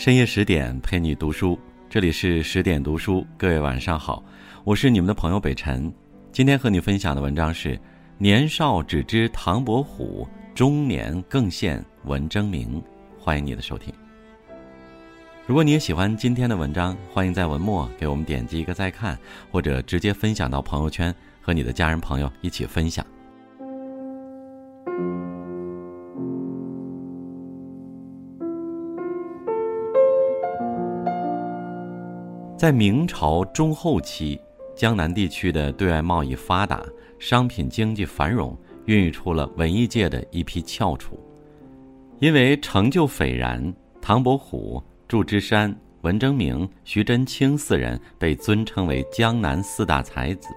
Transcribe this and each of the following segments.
深夜十点陪你读书，这里是十点读书，各位晚上好，我是你们的朋友北辰。今天和你分享的文章是：年少只知唐伯虎，中年更见文征明。欢迎你的收听。如果你也喜欢今天的文章，欢迎在文末给我们点击一个再看，或者直接分享到朋友圈，和你的家人朋友一起分享。在明朝中后期，江南地区的对外贸易发达，商品经济繁荣，孕育出了文艺界的一批翘楚。因为成就斐然，唐伯虎、祝枝山、文征明、徐祯卿四人被尊称为江南四大才子。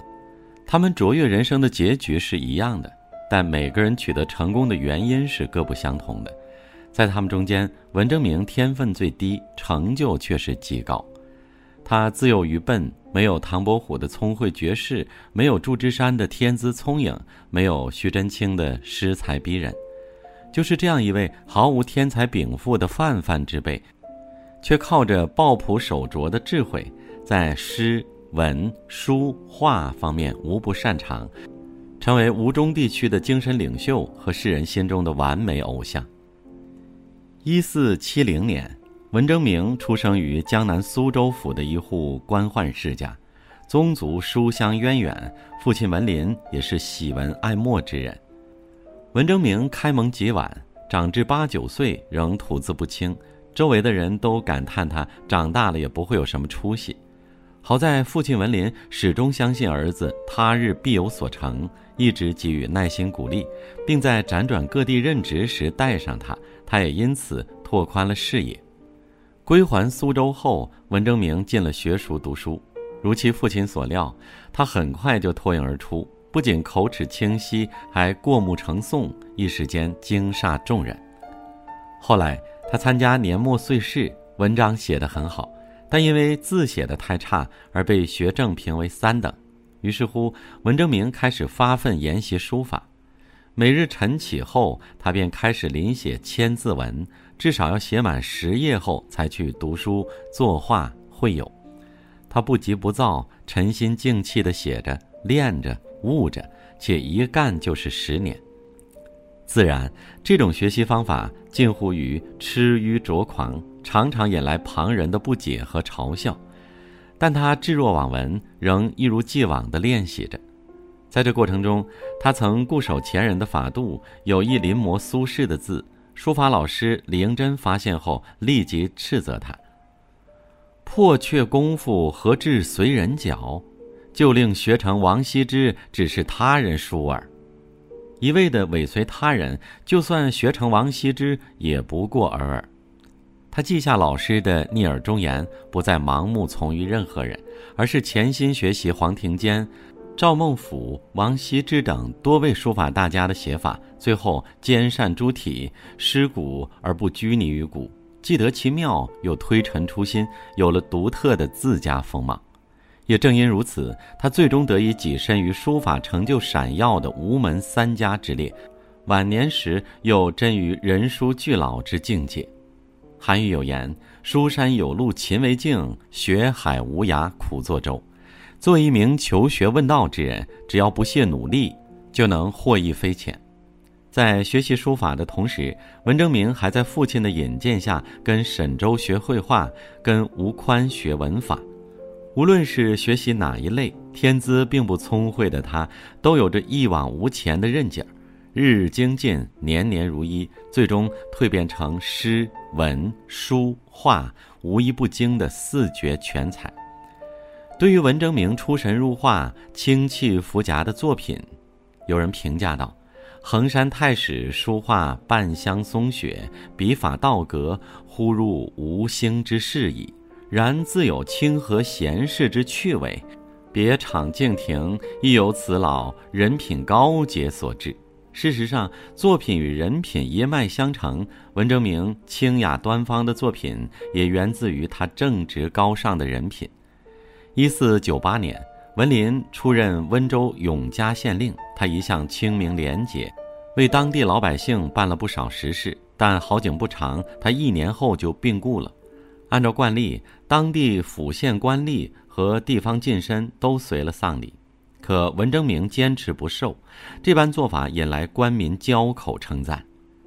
他们卓越人生的结局是一样的，但每个人取得成功的原因是各不相同的。在他们中间，文征明天分最低，成就却是极高。他自幼愚笨，没有唐伯虎的聪慧绝世，没有祝枝山的天资聪颖，没有徐祯卿的诗才逼人，就是这样一位毫无天才禀赋的泛泛之辈，却靠着抱朴守拙的智慧，在诗文书画方面无不擅长，成为吴中地区的精神领袖和世人心中的完美偶像。一四七零年。文征明出生于江南苏州府的一户官宦世家，宗族书香渊源，父亲文林也是喜文爱墨之人。文征明开蒙极晚，长至八九岁仍吐字不清，周围的人都感叹他长大了也不会有什么出息。好在父亲文林始终相信儿子他日必有所成，一直给予耐心鼓励，并在辗转各地任职时带上他，他也因此拓宽了视野。归还苏州后，文征明进了学塾读书。如其父亲所料，他很快就脱颖而出，不仅口齿清晰，还过目成诵，一时间惊煞众人。后来，他参加年末岁试，文章写得很好，但因为字写得太差而被学政评为三等。于是乎，文征明开始发奋研习书法。每日晨起后，他便开始临写千字文，至少要写满十页后才去读书、作画、会友。他不急不躁，沉心静气地写着、练着、悟着，且一干就是十年。自然，这种学习方法近乎于痴愚拙狂，常常引来旁人的不解和嘲笑。但他置若罔闻，仍一如既往地练习着。在这过程中，他曾固守前人的法度，有意临摹苏轼的字。书法老师李应真发现后，立即斥责他：“破却功夫何至随人脚？就令学成王羲之，只是他人书耳。一味的尾随他人，就算学成王羲之，也不过尔尔。”他记下老师的逆耳忠言，不再盲目从于任何人，而是潜心学习黄庭坚。赵孟俯、王羲之等多位书法大家的写法，最后兼善诸体，诗古而不拘泥于古，既得其妙，又推陈出新，有了独特的自家风貌。也正因如此，他最终得以跻身于书法成就闪耀的吴门三家之列。晚年时又臻于人书俱老之境界。韩愈有言：“书山有路勤为径，学海无涯苦作舟。”作为一名求学问道之人，只要不懈努力，就能获益匪浅。在学习书法的同时，文征明还在父亲的引荐下跟沈周学绘画，跟吴宽学文法。无论是学习哪一类，天资并不聪慧的他，都有着一往无前的韧劲儿，日日精进，年年如一，最终蜕变成诗文书画无一不精的四绝全才。对于文征明出神入化、清气浮颊的作品，有人评价道：“衡山太史书画半香松雪，笔法道格，忽入无兴之士矣。然自有清和闲适之趣味，别场静亭亦由此老人品高洁所致。”事实上，作品与人品一脉相承。文征明清雅端方的作品，也源自于他正直高尚的人品。一四九八年，文林出任温州永嘉县令。他一向清明廉洁，为当地老百姓办了不少实事。但好景不长，他一年后就病故了。按照惯例，当地府县官吏和地方近身都随了丧礼，可文征明坚持不受，这般做法引来官民交口称赞。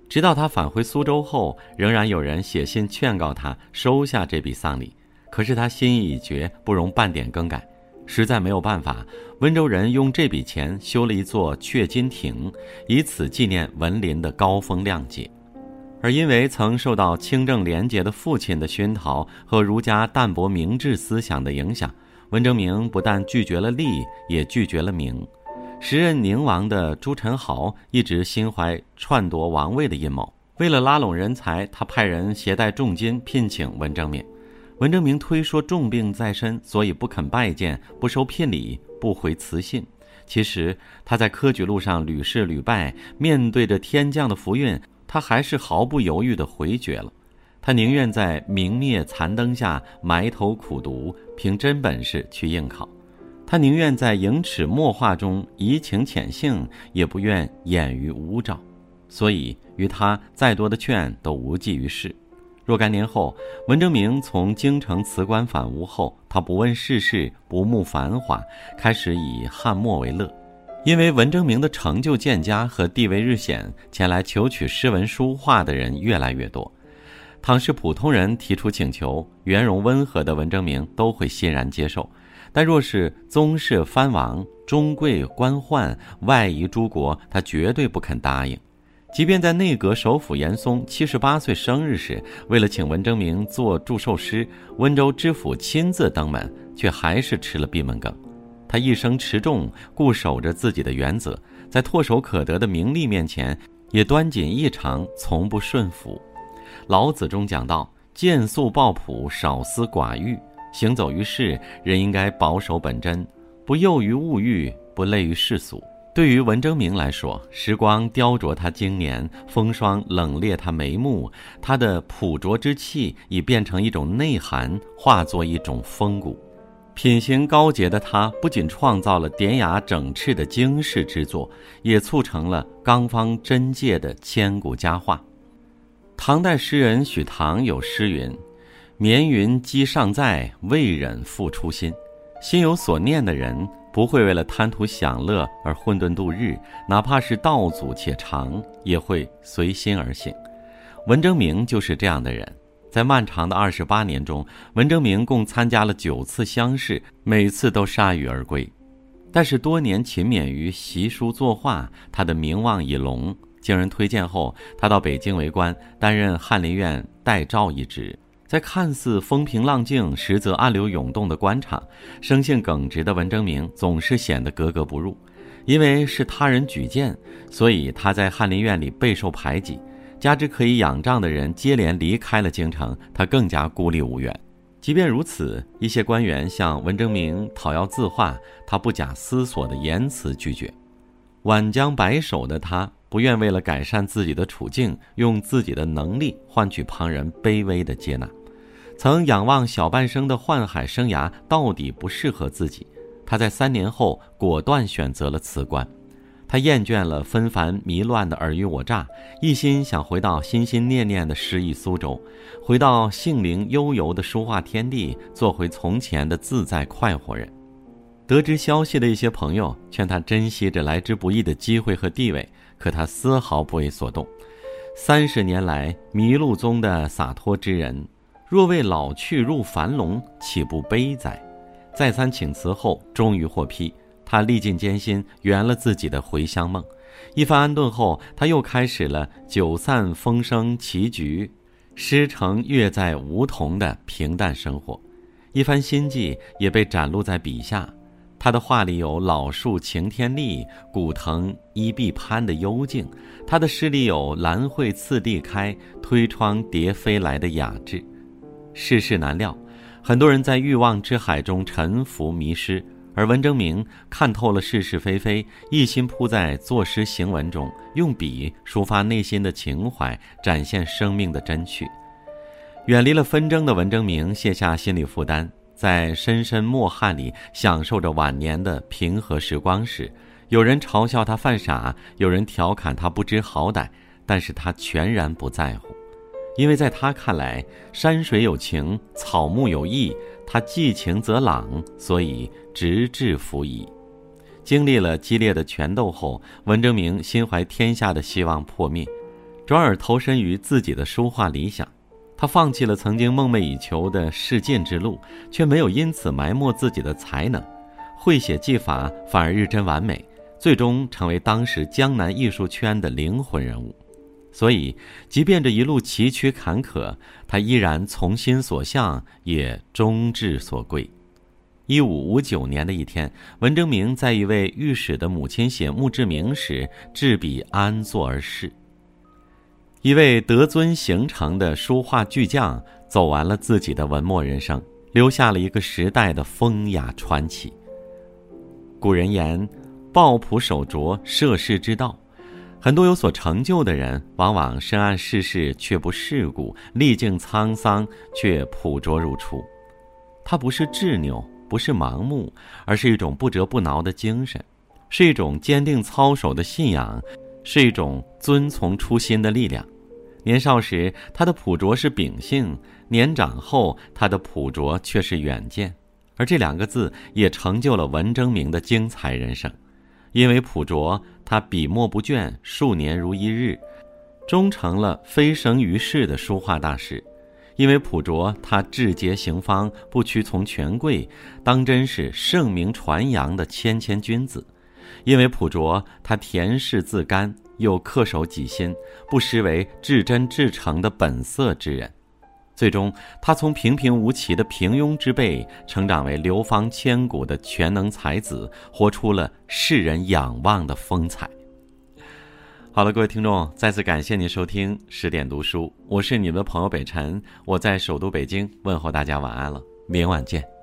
直到他返回苏州后，仍然有人写信劝告他收下这笔丧礼，可是他心意已决，不容半点更改。实在没有办法，温州人用这笔钱修了一座阙金亭，以此纪念文林的高风亮节。而因为曾受到清正廉洁的父亲的熏陶和儒家淡泊明志思想的影响，文征明不但拒绝了利，也拒绝了名。时任宁王的朱宸濠一直心怀篡夺王位的阴谋，为了拉拢人才，他派人携带重金聘请文征明。文征明推说重病在身，所以不肯拜见，不收聘礼，不回辞信。其实他在科举路上屡试屡败，面对着天降的福运，他还是毫不犹豫地回绝了。他宁愿在明灭残灯下埋头苦读，凭真本事去应考；他宁愿在盈尺墨画中移情浅性，也不愿掩于无照。所以，于他再多的劝都无济于事。若干年后，文征明从京城辞官返吴后，他不问世事，不慕繁华，开始以汉墨为乐。因为文征明的成就渐佳和地位日显，前来求取诗文书画的人越来越多。倘是普通人提出请求，圆融温和的文征明都会欣然接受；但若是宗室藩王、中贵官宦、外夷诸国，他绝对不肯答应。即便在内阁首辅严嵩七十八岁生日时，为了请文征明做祝寿诗，温州知府亲自登门，却还是吃了闭门羹。他一生持重，固守着自己的原则，在唾手可得的名利面前，也端谨异常，从不顺服。老子中讲到：“见素抱朴，少思寡欲。行走于世，人应该保守本真，不囿于物欲，不累于世俗。”对于文征明来说，时光雕琢他经年，风霜冷冽他眉目，他的朴拙之气已变成一种内涵，化作一种风骨。品行高洁的他，不仅创造了典雅整饬的经世之作，也促成了刚方真戒的千古佳话。唐代诗人许唐有诗云：“绵云积尚在，未忍复初心。”心有所念的人。不会为了贪图享乐而混沌度日，哪怕是道阻且长，也会随心而行。文征明就是这样的人。在漫长的二十八年中，文征明共参加了九次乡试，每次都铩羽而归。但是多年勤勉于习书作画，他的名望已隆。经人推荐后，他到北京为官，担任翰林院待诏一职。在看似风平浪静，实则暗流涌动的官场，生性耿直的文征明总是显得格格不入。因为是他人举荐，所以他在翰林院里备受排挤。加之可以仰仗的人接连离开了京城，他更加孤立无援。即便如此，一些官员向文征明讨要字画，他不假思索的言辞拒绝。晚将白首的他。不愿为了改善自己的处境，用自己的能力换取旁人卑微的接纳。曾仰望小半生的宦海生涯到底不适合自己，他在三年后果断选择了辞官。他厌倦了纷繁迷乱的尔虞我诈，一心想回到心心念念的诗意苏州，回到性灵悠游的书画天地，做回从前的自在快活人。得知消息的一些朋友劝他珍惜这来之不易的机会和地位。可他丝毫不为所动。三十年来，迷路中的洒脱之人，若为老去入樊笼，岂不悲哉？再三请辞后，终于获批。他历尽艰辛，圆了自己的回乡梦。一番安顿后，他又开始了酒散风声棋局，诗成月在梧桐的平淡生活。一番心计也被展露在笔下。他的画里有老树擎天立，古藤依碧攀的幽静；他的诗里有兰蕙次第开，推窗蝶飞来的雅致。世事难料，很多人在欲望之海中沉浮迷失，而文征明看透了是是非非，一心扑在作诗行文中，用笔抒发内心的情怀，展现生命的真趣。远离了纷争的文征明卸下心理负担。在深深墨汉里享受着晚年的平和时光时，有人嘲笑他犯傻，有人调侃他不知好歹，但是他全然不在乎。因为在他看来，山水有情，草木有意，他寄情则朗，所以直至服役。经历了激烈的权斗后，文征明心怀天下的希望破灭，转而投身于自己的书画理想。他放弃了曾经梦寐以求的仕进之路，却没有因此埋没自己的才能，绘写技法反而日臻完美，最终成为当时江南艺术圈的灵魂人物。所以，即便这一路崎岖坎坷，他依然从心所向，也终至所归。一五五九年的一天，文征明在一位御史的母亲写墓志铭时，执笔安坐而逝。一位得尊形成的书画巨匠，走完了自己的文墨人生，留下了一个时代的风雅传奇。古人言：“抱朴守拙，涉世之道。”很多有所成就的人，往往深谙世事却不世故，历尽沧桑却朴拙如初。他不是执拗，不是盲目，而是一种不折不挠的精神，是一种坚定操守的信仰，是一种遵从初心的力量。年少时，他的朴拙是秉性；年长后，他的朴拙却是远见。而这两个字也成就了文征明的精彩人生。因为朴拙，他笔墨不倦，数年如一日，终成了飞升于世的书画大师；因为朴拙，他志节行方，不屈从权贵，当真是盛名传扬的谦谦君子；因为朴拙，他恬适自甘。又恪守己心，不失为至真至诚的本色之人。最终，他从平平无奇的平庸之辈，成长为流芳千古的全能才子，活出了世人仰望的风采。好了，各位听众，再次感谢您收听十点读书，我是你们的朋友北辰，我在首都北京问候大家晚安了，明晚见。